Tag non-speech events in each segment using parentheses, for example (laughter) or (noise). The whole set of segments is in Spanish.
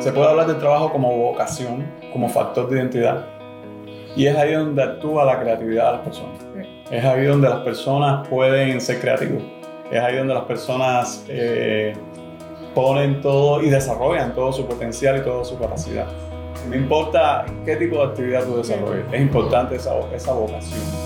Se puede hablar del trabajo como vocación, como factor de identidad. Y es ahí donde actúa la creatividad de las personas. Es ahí donde las personas pueden ser creativos. Es ahí donde las personas eh, ponen todo y desarrollan todo su potencial y toda su capacidad. No importa qué tipo de actividad tú desarrolles, es importante esa, esa vocación.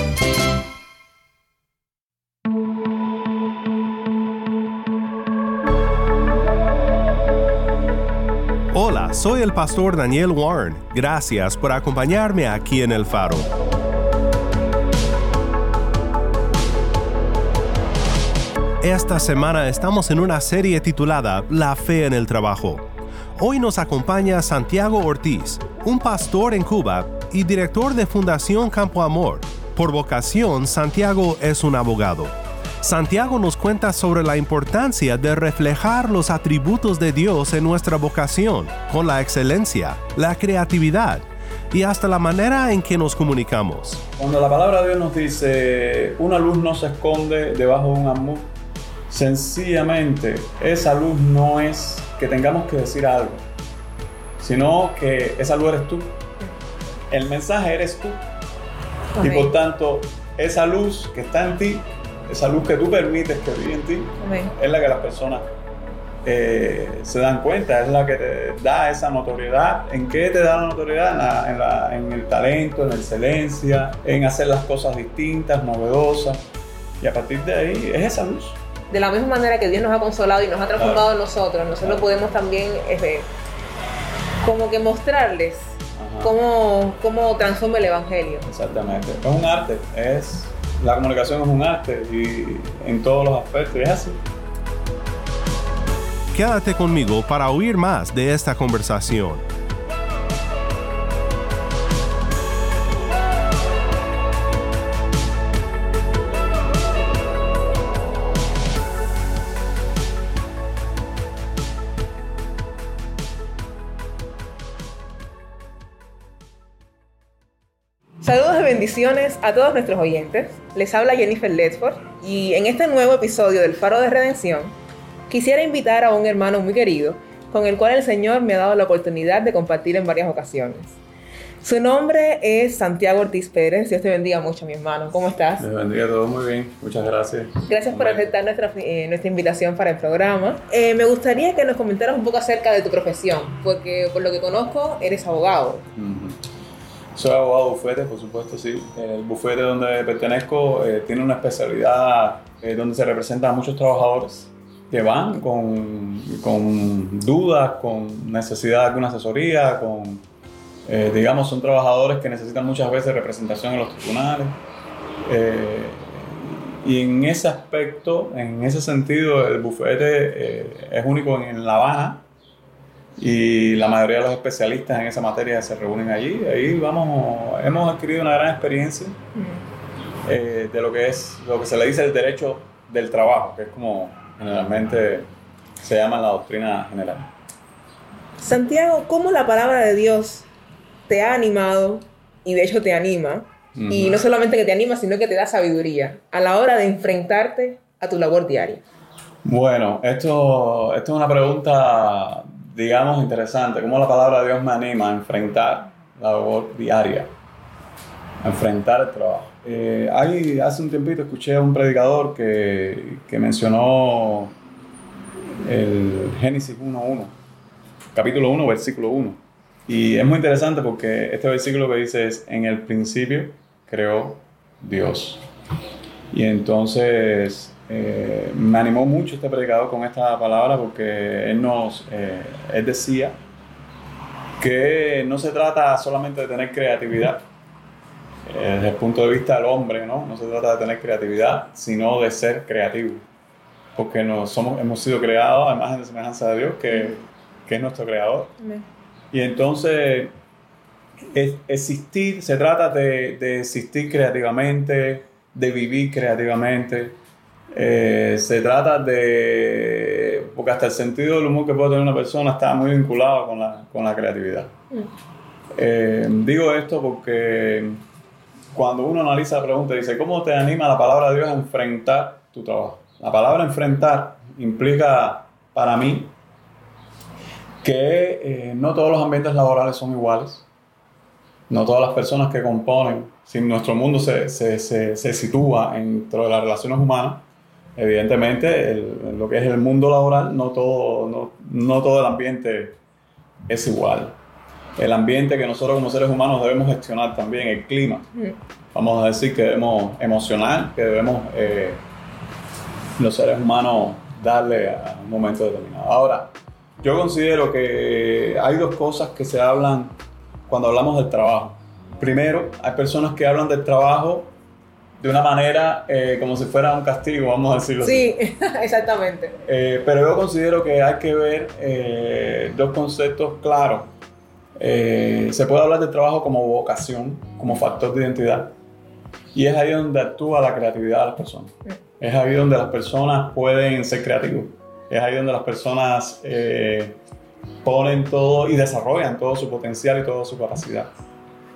Soy el pastor Daniel Warren. Gracias por acompañarme aquí en El Faro. Esta semana estamos en una serie titulada La fe en el trabajo. Hoy nos acompaña Santiago Ortiz, un pastor en Cuba y director de Fundación Campo Amor. Por vocación, Santiago es un abogado. Santiago nos cuenta sobre la importancia de reflejar los atributos de Dios en nuestra vocación, con la excelencia, la creatividad y hasta la manera en que nos comunicamos. Cuando la palabra de Dios nos dice, una luz no se esconde debajo de un amor, sencillamente esa luz no es que tengamos que decir algo, sino que esa luz eres tú. El mensaje eres tú. Y por tanto, esa luz que está en ti esa luz que tú permites que vive en ti, es la que las personas eh, se dan cuenta, es la que te da esa notoriedad. ¿En qué te da la notoriedad? En, el talento, en la excelencia, en hacer las cosas distintas, novedosas. Y a partir de ahí es esa luz. De la misma manera que Dios nos ha consolado y nos ha transformado en nosotros, nosotros podemos también este, como que mostrarles cómo, cómo transforma el Evangelio. Exactamente. Es un arte, es la comunicación es un arte y en todos los aspectos, es así. Quédate conmigo para oír más de esta conversación. Bendiciones a todos nuestros oyentes. Les habla Jennifer Ledford y en este nuevo episodio del Faro de Redención quisiera invitar a un hermano muy querido con el cual el Señor me ha dado la oportunidad de compartir en varias ocasiones. Su nombre es Santiago Ortiz Pérez. Dios te bendiga mucho, mi hermano. ¿Cómo estás? Dios bendiga todo muy bien. Muchas gracias. Gracias por aceptar nuestra, eh, nuestra invitación para el programa. Eh, me gustaría que nos comentaras un poco acerca de tu profesión, porque por lo que conozco, eres abogado. Soy abogado bufete, por supuesto, sí. El bufete donde pertenezco eh, tiene una especialidad eh, donde se representan a muchos trabajadores que van con, con dudas, con necesidad de alguna asesoría, con, eh, digamos, son trabajadores que necesitan muchas veces representación en los tribunales. y en ese aspecto, en ese sentido, el bufete es único en La Habana y la mayoría de los especialistas en esa materia se reúnen allí. Ahí vamos, hemos adquirido una gran experiencia eh, de lo que es lo que se le dice el derecho del trabajo, que es como generalmente se llama la doctrina general. Santiago, ¿cómo la palabra de Dios te ha animado y de hecho te anima? Y no solamente que te anima, sino que te da sabiduría a la hora de enfrentarte a tu labor diaria. Bueno, esto, esto es una pregunta digamos, interesante, cómo la palabra de Dios me anima a enfrentar la labor diaria, a enfrentar el trabajo. Eh, ahí, hace un tiempito escuché a un predicador que, que mencionó el Génesis 1.1, capítulo 1, versículo 1. Y es muy interesante porque este versículo que dice es, en el principio creó Dios. Y entonces eh, me animó mucho este predicador con esta palabra porque él nos, eh, él decía que no se trata solamente de tener creatividad, eh, desde el punto de vista del hombre, ¿no? No se trata de tener creatividad, sino de ser creativo. Porque nos somos, hemos sido creados a imagen de semejanza de Dios, que, que es nuestro creador. Y entonces, es- existir, se trata de, de existir creativamente, de vivir creativamente. Eh, se trata de. Porque hasta el sentido del humor que puede tener una persona está muy vinculado con la, con la creatividad. Eh, digo esto porque cuando uno analiza la pregunta, dice: ¿Cómo te anima la palabra de Dios a enfrentar tu trabajo? La palabra enfrentar implica para mí que eh, no todos los ambientes laborales son iguales. No todas las personas que componen, si nuestro mundo se, se, se, se sitúa dentro de las relaciones humanas, evidentemente el- lo que es el mundo laboral, no todo, no, no todo el ambiente es igual. El ambiente que nosotros como seres humanos debemos gestionar también, el clima. Vamos a decir que debemos emocionar, que debemos eh, los seres humanos darle a un momento determinado. Ahora, yo considero que hay dos cosas que se hablan cuando hablamos del trabajo. Primero, hay personas que hablan del trabajo de una manera eh, como si fuera un castigo, vamos a decirlo así. Sí, (laughs) exactamente. Eh, pero yo considero que hay que ver eh, dos conceptos claros. Eh, se puede hablar del trabajo como vocación, como factor de identidad. Y es ahí donde actúa la creatividad de las personas. Es ahí donde las personas pueden ser creativos. Es ahí donde las personas ponen todo y desarrollan todo su potencial y toda su capacidad.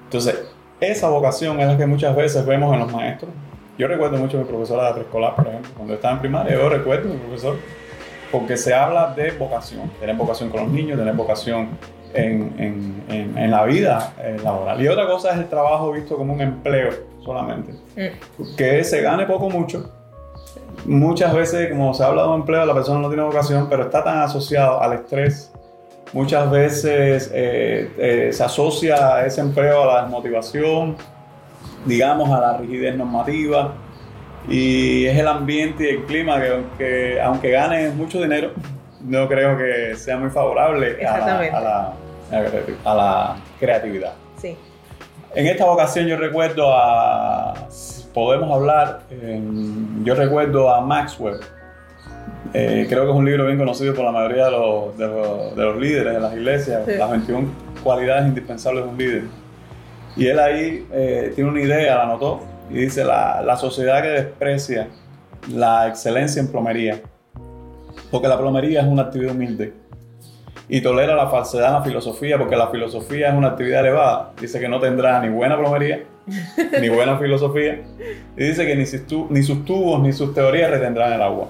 Entonces, esa vocación es la que muchas veces vemos en los maestros. Yo recuerdo mucho a mi profesora de preescolar, por ejemplo, cuando estaba en primaria, yo recuerdo a mi profesor, porque se habla de vocación, tener vocación con los niños, tener vocación en, en- en- en la vida eh, laboral. Y otra cosa es el trabajo visto como un empleo solamente, que se gane poco o mucho. Muchas veces, como se habla de un empleo, la persona no tiene vocación, pero está tan asociado al estrés. Muchas veces eh, eh, se asocia ese empleo a la desmotivación, digamos, a la rigidez normativa. Y es el ambiente y el clima que, aunque, aunque gane mucho dinero, no creo que sea muy favorable a la, Exactamente. a la- a la creatividad. Sí. En esta ocasión yo recuerdo a, podemos hablar, eh, yo recuerdo a Maxwell. Eh, creo que es un libro bien conocido por la mayoría de los, de los, de los líderes de las iglesias, Sí. las 21 cualidades indispensables de un líder. Y él ahí eh, tiene una idea, la anotó, y dice, la, la sociedad que desprecia la excelencia en plomería, porque la plomería es una actividad humilde, y tolera la falsedad en la filosofía, porque la filosofía es una actividad elevada. Dice que no tendrá ni buena plomería, ni buena (laughs) filosofía, y dice que ni sus, ni sus tubos ni sus teorías retendrán el agua.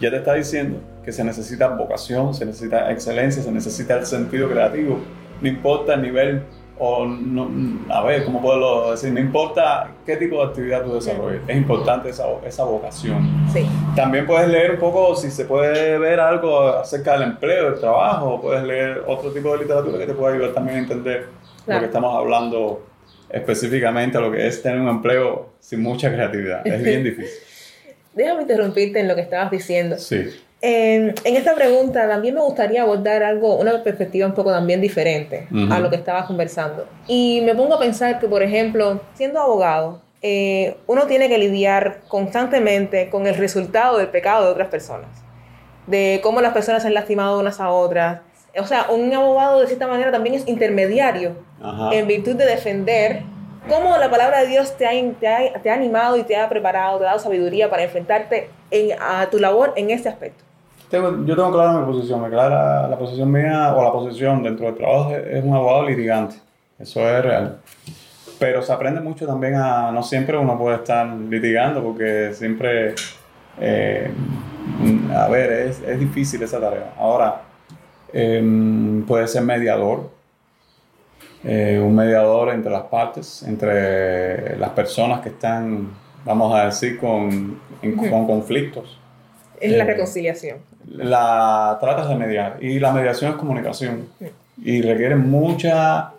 Ya te está diciendo que se necesita vocación, se necesita excelencia, se necesita el sentido creativo, no importa el nivel, o no, a ver, ¿cómo puedo decir? No importa qué tipo de actividad tú desarrolles, es importante esa, esa vocación. Sí. También puedes leer un poco, si se puede ver algo acerca del empleo, del trabajo, puedes leer otro tipo de literatura que te pueda ayudar también a entender lo Claro. que estamos hablando específicamente, lo que es tener un empleo sin mucha creatividad. Es bien difícil. Déjame interrumpirte en lo que estabas diciendo. Sí. En, en esta pregunta también me gustaría abordar algo, una perspectiva un poco también diferente Ujú. a lo que estabas conversando. Y me pongo a pensar que, por ejemplo, siendo abogado, eh, uno tiene que lidiar constantemente con el resultado del pecado de otras personas, de cómo las personas se han lastimado unas a otras. O sea, un abogado de cierta manera también es intermediario Ajá. en virtud de defender cómo la palabra de Dios te ha, te ha- te ha animado y te ha preparado, te ha dado sabiduría para enfrentarte en- a tu labor en este aspecto. Yo tengo clara mi posición. Clara la posición mía o la posición dentro del trabajo es, un abogado litigante. Eso es real. Pero se aprende mucho también a. No siempre uno puede estar litigando porque siempre. eh, a ver, es, es difícil esa tarea. Ahora, em, puede ser mediador. Eh, un mediador entre las partes, entre las personas que están, vamos a decir, con, en- con conflictos. Es la Eh, reconciliación. la tratas de mediar y la mediación es comunicación y requiere mucha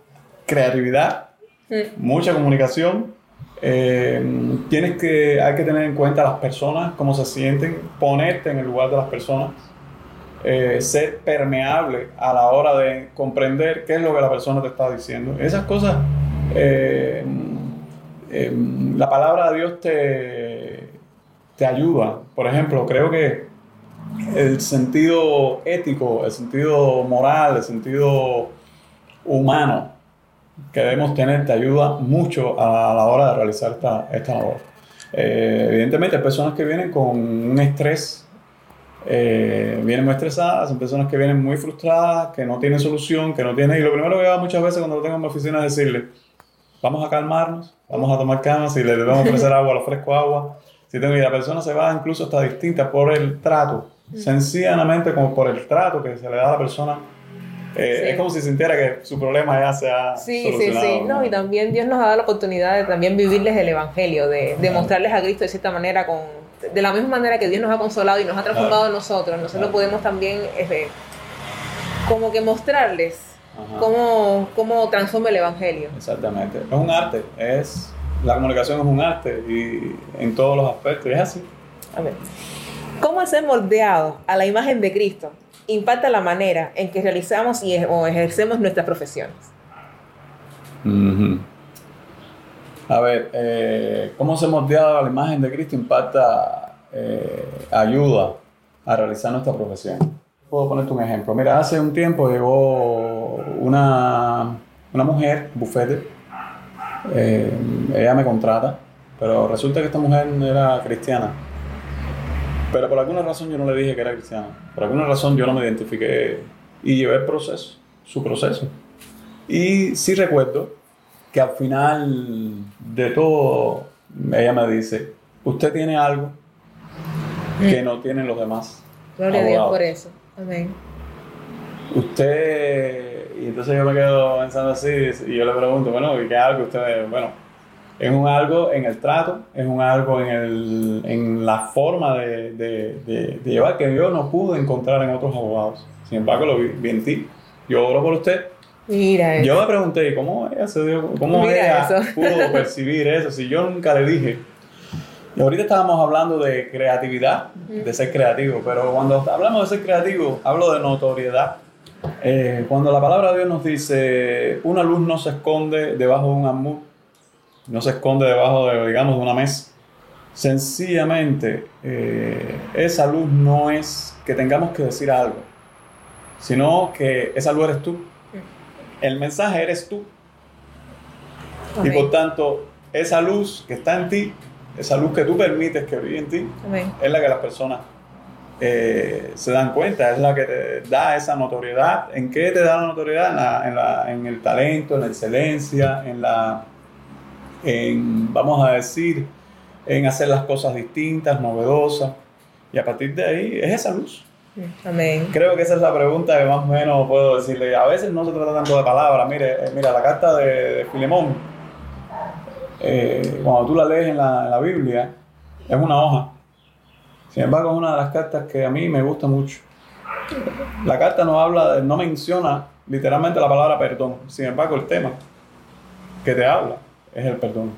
creatividad, Mm. mucha comunicación Eh, tienes que, hay que tener en cuenta a las personas, cómo se sienten, ponerte en el lugar de las personas, eh, ser permeable a la hora de comprender qué es lo que la persona te está diciendo. Esas cosas, eh, eh, la palabra de Dios te, te ayuda. Por ejemplo, creo que el sentido ético, el sentido moral, el sentido humano que debemos tener te ayuda mucho a la hora de realizar esta, esta labor. Evidentemente hay personas que vienen con un estrés, eh, vienen muy estresadas, son personas que vienen muy frustradas, que no tienen solución, que no tienen... Y lo primero que hago muchas veces cuando lo tengo en mi oficina es decirle, vamos a calmarnos, vamos a tomar calma, si le debemos ofrecer agua, le ofrezco agua. Si tengo, y la persona se va incluso hasta distinta por el trato, sencillamente como por el trato que se le da a la persona. Eh, Sí. Es como si sintiera que su problema ya se ha Sí, sí, solucionado. sí. No, y también Dios nos ha dado la oportunidad de también vivirles el Evangelio, de, de mostrarles a Cristo de cierta manera, con, de la misma manera que Dios nos ha consolado y nos ha transformado Claro. nosotros. Nosotros Claro. podemos también este, como que mostrarles Ajá. cómo, cómo transforma el Evangelio. Exactamente. Es un arte, es la comunicación es un arte y en todos los aspectos, y es así. A ver. ¿Cómo ser moldeados a la imagen de Cristo impacta la manera en que realizamos y, o ejercemos nuestras profesiones? A ver, eh, cómo se moldeado a la imagen de Cristo impacta, eh, ayuda a realizar nuestra profesión. Puedo ponerte un ejemplo. Mira, hace un tiempo llegó una, una mujer, bufete, eh, ella me contrata, pero resulta que esta mujer era cristiana. Pero por alguna razón yo no le dije que era cristiana. Por alguna razón yo no me identifiqué y llevé el proceso, su proceso. Y sí recuerdo que al final de todo ella me dice, usted tiene algo que no tienen los demás. Gloria a Dios abogados". por eso. Amén. Usted, y entonces yo me quedo pensando así y yo le pregunto, bueno, ¿y qué algo usted? Bueno, es un algo en el trato, es un algo en, el, en la forma de, de- de- de llevar que yo no pude encontrar en otros abogados. Sin embargo, lo vi, vi en ti. Yo oro por usted. Mira eso. Yo me pregunté, ¿cómo ella, se dio, cómo Mira ella eso. (laughs) pudo percibir eso si yo nunca le dije? Y ahorita estábamos hablando de creatividad, de ser creativo, pero cuando hablamos de ser creativo, hablo de notoriedad. Eh, cuando la palabra de Dios nos dice, una luz no se esconde debajo de un almud, no se esconde debajo de, digamos, de una mesa. Sencillamente, eh, esa luz no es que tengamos que decir algo, sino que esa luz eres tú. El mensaje eres tú. Y por tanto, esa luz que está en ti, esa luz que tú permites que vive en ti, es la que las personas eh, se dan cuenta, es la que te da esa notoriedad. ¿En qué te da la notoriedad? En, la- en la- en el talento, en la excelencia, en la, en, vamos a decir, en hacer las cosas distintas, novedosas. Y a partir de ahí es esa luz. Amén. Creo que esa es la pregunta que más o menos puedo decirle. A veces no se trata tanto de palabras. Mire, eh, mira, la carta de, Filemón, eh, cuando tú la lees en la, en la Biblia, es una hoja. Sin embargo, es una de las cartas que a mí me gusta mucho. La carta no habla, de- no menciona literalmente la palabra perdón. Sin embargo, el tema que te habla es el perdón.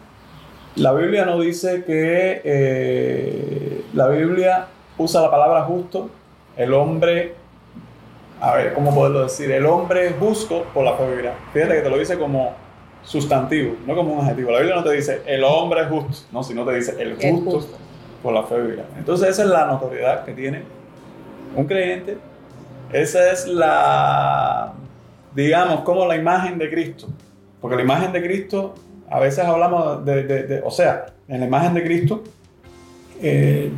La Biblia no dice que eh, la Biblia usa la palabra justo, el hombre, a ver, ¿cómo poderlo decir? El hombre es justo por la fe vivirá. Fíjate que te lo dice como sustantivo, no como un adjetivo. La Biblia no te dice el hombre es justo, no, sino te dice el El justo, justo. por la fe vivirá. Entonces esa es la notoriedad que tiene un creyente, esa es la, digamos, como la imagen de Cristo. Porque la imagen de Cristo, a veces hablamos de, de- de- o sea, en la imagen de Cristo, eh,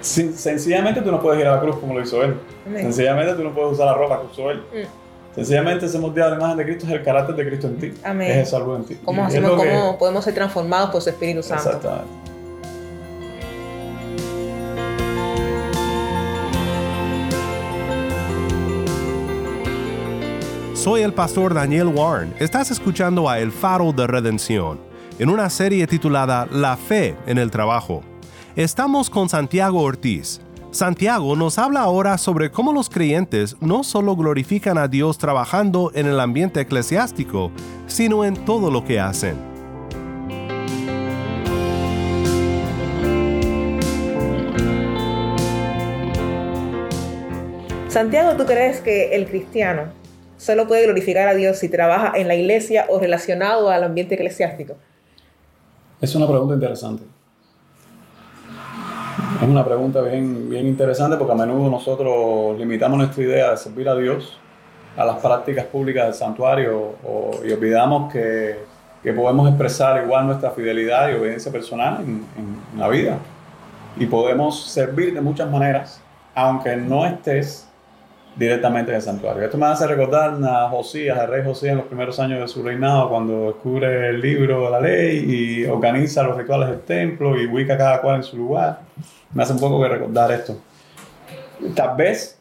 sin- sencillamente tú no puedes ir a la cruz como lo hizo Él. Amén. Sencillamente tú no puedes usar la ropa que usó Él. Mm. Sencillamente ese moldeado de la imagen de Cristo es el carácter de Cristo en ti. Amén. Es esa luz en ti. ¿Cómo, hacemos, cómo podemos ser transformados por su Espíritu Santo? Exactamente. Soy el pastor Daniel Warren. Estás escuchando a El Faro de Redención, en una serie titulada La Fe en el Trabajo. Estamos con Santiago Ortiz. Santiago nos habla ahora sobre cómo los creyentes no solo glorifican a Dios trabajando en el ambiente eclesiástico, sino en todo lo que hacen. Santiago, ¿tú crees que el cristiano solo puede glorificar a Dios si trabaja en la iglesia o relacionado al ambiente eclesiástico? Es una pregunta interesante. Es una pregunta bien, bien interesante porque a menudo nosotros limitamos nuestra idea de servir a Dios a las prácticas públicas del santuario y olvidamos que, que podemos expresar igual nuestra fidelidad y obediencia personal en, en la vida. Y podemos servir de muchas maneras, aunque no estés directamente en el santuario. Esto me hace recordar a Josías, al rey Josías en los primeros años de su reinado, cuando descubre el libro de la ley y organiza los rituales del templo y ubica cada cual en su lugar. Me hace un poco que recordar esto. Tal vez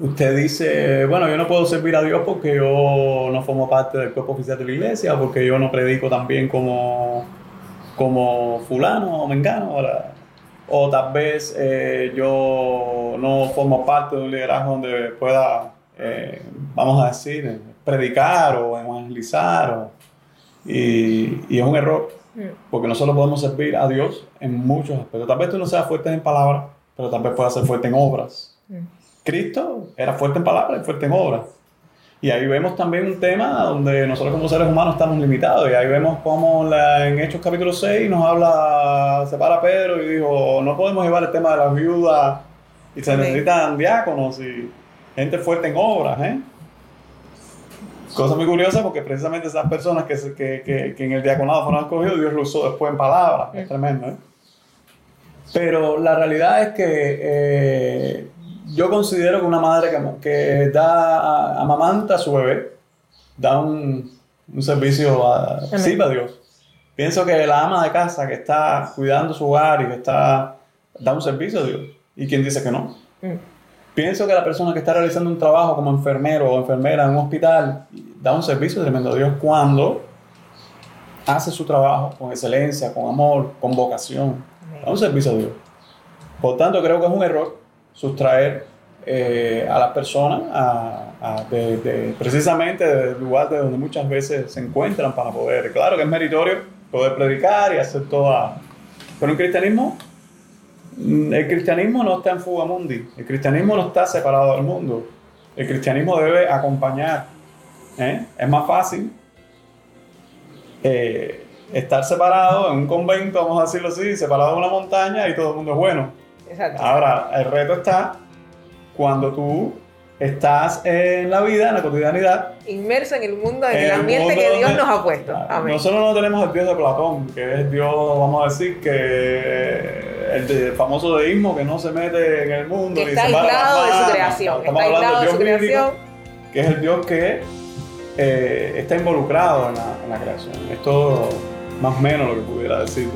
usted dice, bueno, yo no puedo servir a Dios porque yo no formo parte del cuerpo oficial de la iglesia, porque yo no predico tan bien como, como fulano o mengano. ¿verdad? O tal vez eh, yo no formo parte de un liderazgo donde pueda, eh, vamos a decir, predicar o evangelizar. o- y, y es un error, porque nosotros podemos servir a Dios en muchos aspectos. Tal vez tú no seas fuerte en palabras, pero tal vez puedas ser fuerte en obras. Cristo era fuerte en palabras y fuerte en obras. Y ahí vemos también un tema donde nosotros como seres humanos estamos limitados. Y ahí vemos cómo la- en Hechos capítulo 6 nos habla, se para Pedro y dijo, no podemos llevar el tema de las viudas y se necesitan diáconos y gente fuerte en obras. ¿eh? Cosa muy curiosa porque precisamente esas personas que, que, que, que en el diaconado fueron escogidos, Dios lo usó después en palabras. Es tremendo. ¿eh? Pero la realidad es que eh, yo considero que una madre que, que da, amamanta a su bebé, da un, un servicio a, sirve a Dios. Pienso que la ama de casa que está cuidando su hogar y que está, da un servicio a Dios. ¿Y quién dice que no? Mm. Pienso que la persona que está realizando un trabajo como enfermero o enfermera en un hospital da un servicio tremendo a Dios cuando hace su trabajo con excelencia, con amor, con vocación. Da un servicio a Dios. Por tanto, creo que es un error sustraer eh, a las personas a- a- de- de- precisamente del lugar de donde muchas veces se encuentran para poder. Claro que es meritorio poder predicar y hacer toda. Pero en cristianismo, mm, el cristianismo no está en fuga mundi. El cristianismo no está separado del mundo. El cristianismo debe acompañar. ¿eh? Es más fácil eh, estar separado en un convento, vamos a decirlo así, separado de una montaña y todo el mundo es bueno. Exacto. Ahora, el reto está cuando tú estás en la vida, en la cotidianidad. Inmerso en el mundo, en en el ambiente que Dios nos ha puesto. Amén. Nosotros no tenemos el Dios de Platón, que es el Dios, vamos a decir, que el, de- famoso deísmo que no se mete en el mundo. Que está separa las aislado de su creación. Estamos Está hablando aislado de del su Dios bíblico, creación. que es el Dios que eh, está involucrado en la, en la creación. Esto más o menos lo que pudiera decir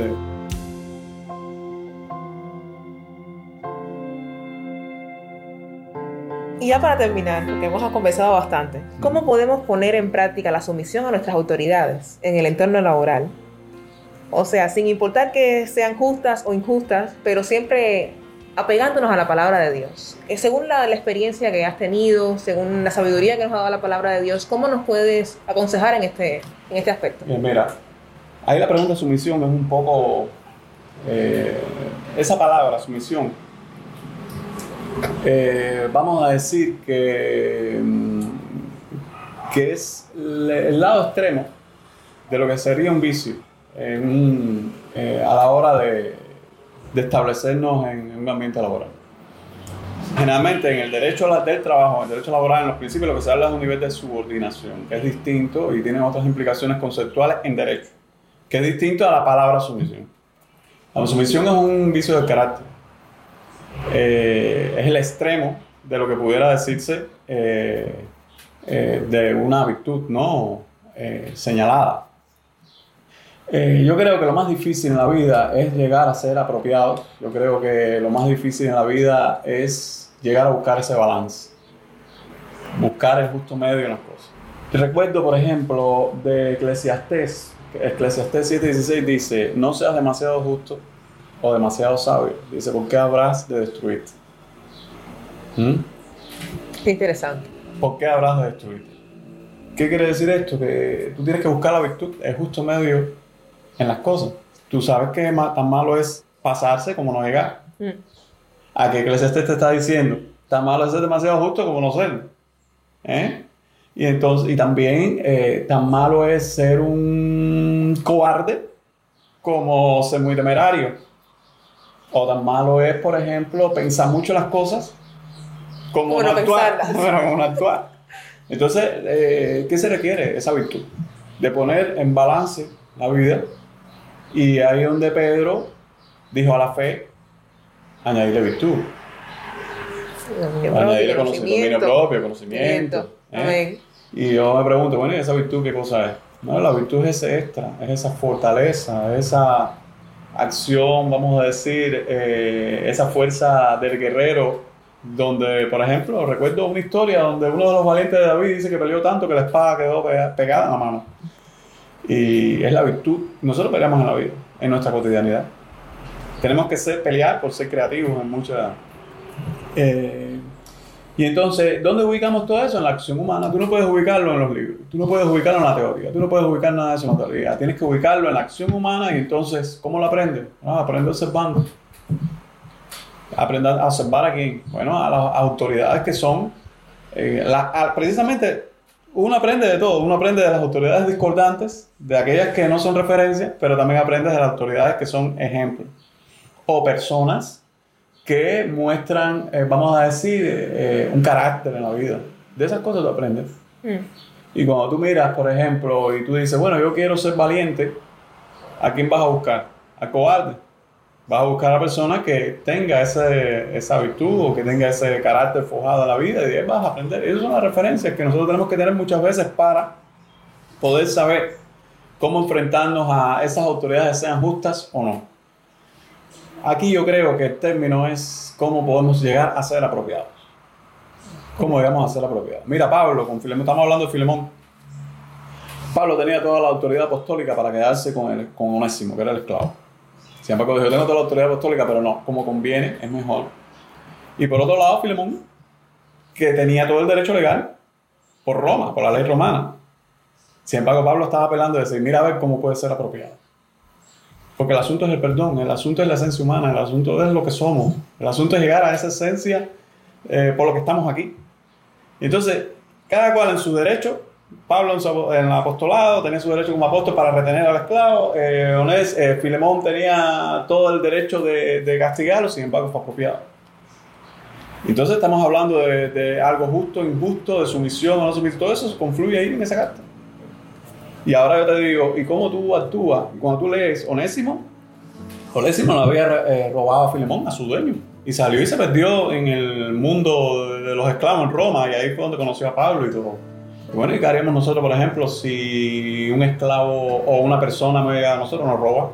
Y ya para terminar, porque hemos conversado bastante, ¿cómo podemos poner en práctica la sumisión a nuestras autoridades en el entorno laboral? O sea, sin importar que sean justas o injustas, pero siempre apegándonos a la palabra de Dios. Eh, según la, la experiencia que has tenido, según la sabiduría que nos ha dado la palabra de Dios, ¿cómo nos puedes aconsejar en este, en este aspecto? Bien, mira, ahí la pregunta de sumisión es un poco. eh, esa palabra, sumisión, eh, vamos a decir que, mm, que es el lado extremo de lo que sería un vicio en eh, a la hora de, de establecernos en un ambiente laboral. Generalmente en el derecho del trabajo, en el derecho laboral, en los principios lo que se habla es de un nivel de subordinación, que es distinto y tiene otras implicaciones conceptuales en derecho, que es distinto a la palabra sumisión. La sumisión es un vicio del carácter. Eh, es el extremo de lo que pudiera decirse eh, eh, de una virtud no señalada. Yo creo que lo más difícil en la vida es llegar a ser apropiados. Yo creo que lo más difícil en la vida es llegar a buscar ese balance. Buscar el justo medio en las cosas. Recuerdo, por ejemplo, de Eclesiastés. Eclesiastés 7:16 dice, no seas demasiado justo o demasiado sabio. Dice, ¿por qué habrás de destruirte? ¿Mm? Qué interesante. ¿Por qué habrás de destruirte? ¿Qué quiere decir esto? Que tú tienes que buscar la virtud, el justo medio en las cosas. Tú sabes que tan malo es pasarse como no llegar. Mm. ¿A qué Eclesiastés te está diciendo? Tan malo es ser demasiado justo como no ser. ¿Eh? Y, entonces, y también eh, tan malo es ser un cobarde como ser muy temerario. O tan malo es, por ejemplo, pensar mucho las cosas como Como no actuar. Bueno, (laughs) como no actuar. Entonces, eh, ¿qué se requiere? Esa virtud. De poner en balance la vida. Y ahí donde Pedro dijo a la fe, añadirle virtud. Añadirle conocimiento, propio, conocimiento. ¿eh? Y yo me pregunto, bueno, ¿y esa virtud qué cosa es? No, la virtud es ese extra, es esa fortaleza, esa acción, vamos a decir, eh, esa fuerza del guerrero, donde, por ejemplo, recuerdo una historia donde uno de los valientes de David dice que peleó tanto que la espada quedó pega- pegada en la mano. Y es la virtud. Nosotros peleamos en la vida, en nuestra cotidianidad. Tenemos que ser, pelear por ser creativos en muchas... eh, y entonces, ¿dónde ubicamos todo eso? En la acción humana. Tú no puedes ubicarlo en los libros, tú no puedes ubicarlo en la teoría, tú no puedes ubicar nada de eso en la teoría. Tienes que ubicarlo en la acción humana y entonces, ¿cómo lo aprendes? Ah, aprendo observando. Aprende a observar a quién? Bueno, a las autoridades que son, eh, la- a- precisamente, uno aprende de todo. Uno aprende de las autoridades discordantes, de aquellas que no son referencias, pero también aprende de las autoridades que son ejemplos. O personas que muestran, eh, vamos a decir, eh, un carácter en la vida. De esas cosas tú aprendes. Mm. Y cuando tú miras, por ejemplo, y tú dices, bueno, yo quiero ser valiente, ¿a quién vas a buscar? ¿Al cobarde? Vas a buscar a la persona que tenga ese, esa virtud o que tenga ese carácter forjado en la vida y ahí vas a aprender. Esas son las referencias que nosotros tenemos que tener muchas veces para poder saber cómo enfrentarnos a esas autoridades, sean justas o no. Aquí yo creo que el término es cómo podemos llegar a ser apropiados. ¿Cómo llegamos a ser apropiados? Mira, Pablo, con Filemón, estamos hablando de Filemón. Pablo tenía toda la autoridad apostólica para quedarse con, el, con Onésimo, que era el esclavo. Sin embargo, dijo, tengo toda la autoridad apostólica, pero no, como conviene, es mejor. Y por otro lado, Filemón, que tenía todo el derecho legal por Roma, por la ley romana. Sin embargo, Pablo estaba apelando de decir, mira a ver cómo puede ser apropiado. Porque el asunto es el perdón, el asunto es la esencia humana, el asunto es lo que somos, el asunto es llegar a esa esencia eh, por lo que estamos aquí. Entonces, cada cual en su derecho, Pablo en, su- el apostolado tenía su derecho como apóstol para retener al esclavo, eh, Onés- eh, Filemón tenía todo el derecho de, de castigarlo, sin embargo fue apropiado. Entonces estamos hablando de, de algo justo, injusto, de sumisión o no sumisión, todo eso confluye ahí en esa carta. Y ahora yo te digo, ¿y cómo tú actúas? Cuando tú lees Onésimo, Onésimo no había eh, robado a Filemón, a su dueño. Y salió y se perdió en el mundo de los esclavos en Roma, y ahí fue donde conoció a Pablo y todo. Y bueno, ¿y qué haríamos nosotros, por ejemplo, si un esclavo o una persona me llega a nosotros nos roba?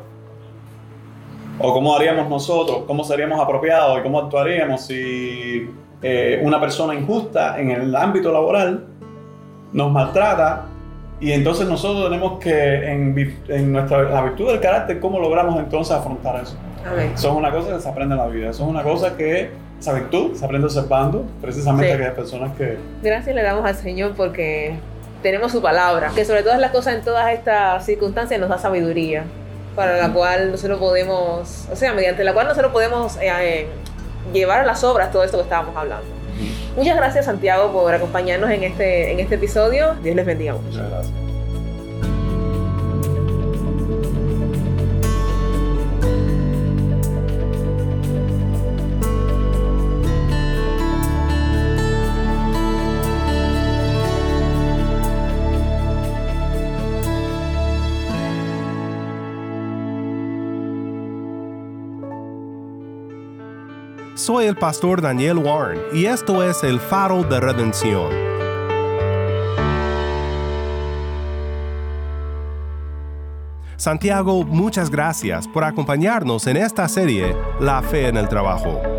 ¿O cómo haríamos nosotros? ¿Cómo seríamos apropiados? ¿Y cómo actuaríamos si eh, una persona injusta en el ámbito laboral nos maltrata y entonces nosotros tenemos que, en, en nuestra, la virtud del carácter, ¿cómo logramos entonces afrontar eso? Eso es una cosa que se aprende en la vida. Eso es una cosa que, esa virtud, se aprende observando precisamente Sí. a aquellas personas que... Gracias le damos al Señor porque tenemos su palabra, que sobre todas las cosas en todas estas circunstancias nos da sabiduría, para la cual nosotros podemos, o sea, mediante la cual nosotros podemos eh, eh, llevar a las obras todo esto que estábamos hablando. Muchas gracias Santiago por acompañarnos en este, en este episodio. Dios les bendiga mucho. Muchas gracias. Soy el pastor Daniel Warren y esto es el faro de redención. Santiago, muchas gracias por acompañarnos en esta serie La fe en el trabajo.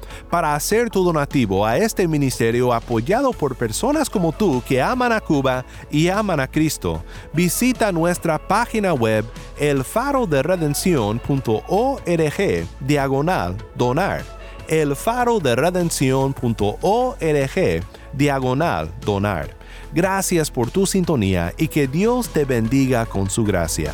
Para hacer tu donativo a este ministerio apoyado por personas como tú que aman a Cuba y aman a Cristo, visita nuestra página web elfaroderedencion.org diagonal donar. elfaroderedencion.org diagonal donar. Gracias por tu sintonía y que Dios te bendiga con su gracia.